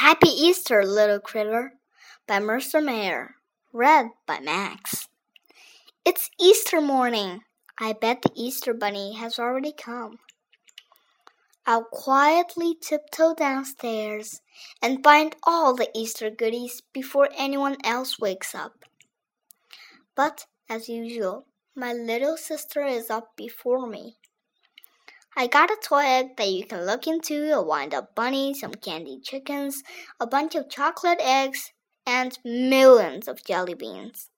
Happy Easter, Little Critter by Mercer Mayer. Read by Max. It's Easter morning. I bet the Easter Bunny has already come. I'll quietly tiptoe downstairs and find all the Easter goodies before anyone else wakes up. But, as usual, my little sister is up before me. I got a toy egg that you can look into, a wind up bunny, some candy chickens, a bunch of chocolate eggs, and millions of jelly beans.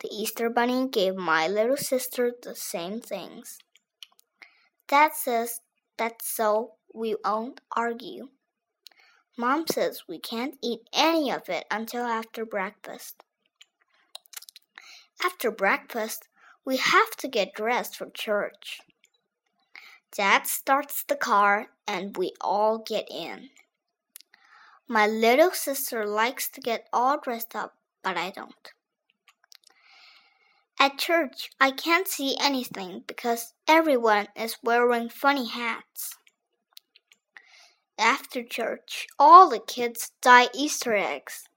The Easter Bunny gave my little sister the same things. Dad says that's so we won't argue. Mom says we can't eat any of it until after breakfast. After breakfast, we have to get dressed for church. Dad starts the car and we all get in. My little sister likes to get all dressed up, but I don't. At church, I can't see anything because everyone is wearing funny hats. After church, all the kids dye Easter eggs.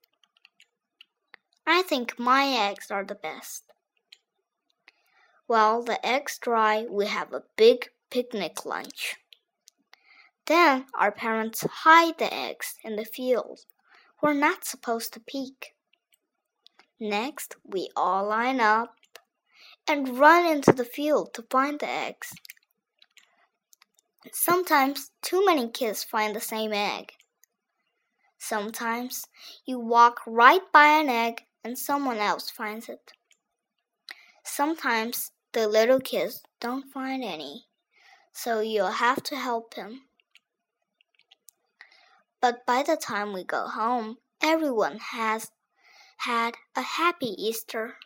I think my eggs are the best. While the eggs dry, we have a big picnic lunch. Then our parents hide the eggs in the field. We're not supposed to peek. Next, we all line up and run into the field to find the eggs. Sometimes too many kids find the same egg. Sometimes you walk right by an egg and someone else finds it. Sometimes the little kids don't find any so you'll have to help him. But by the time we go home, everyone has had a happy Easter.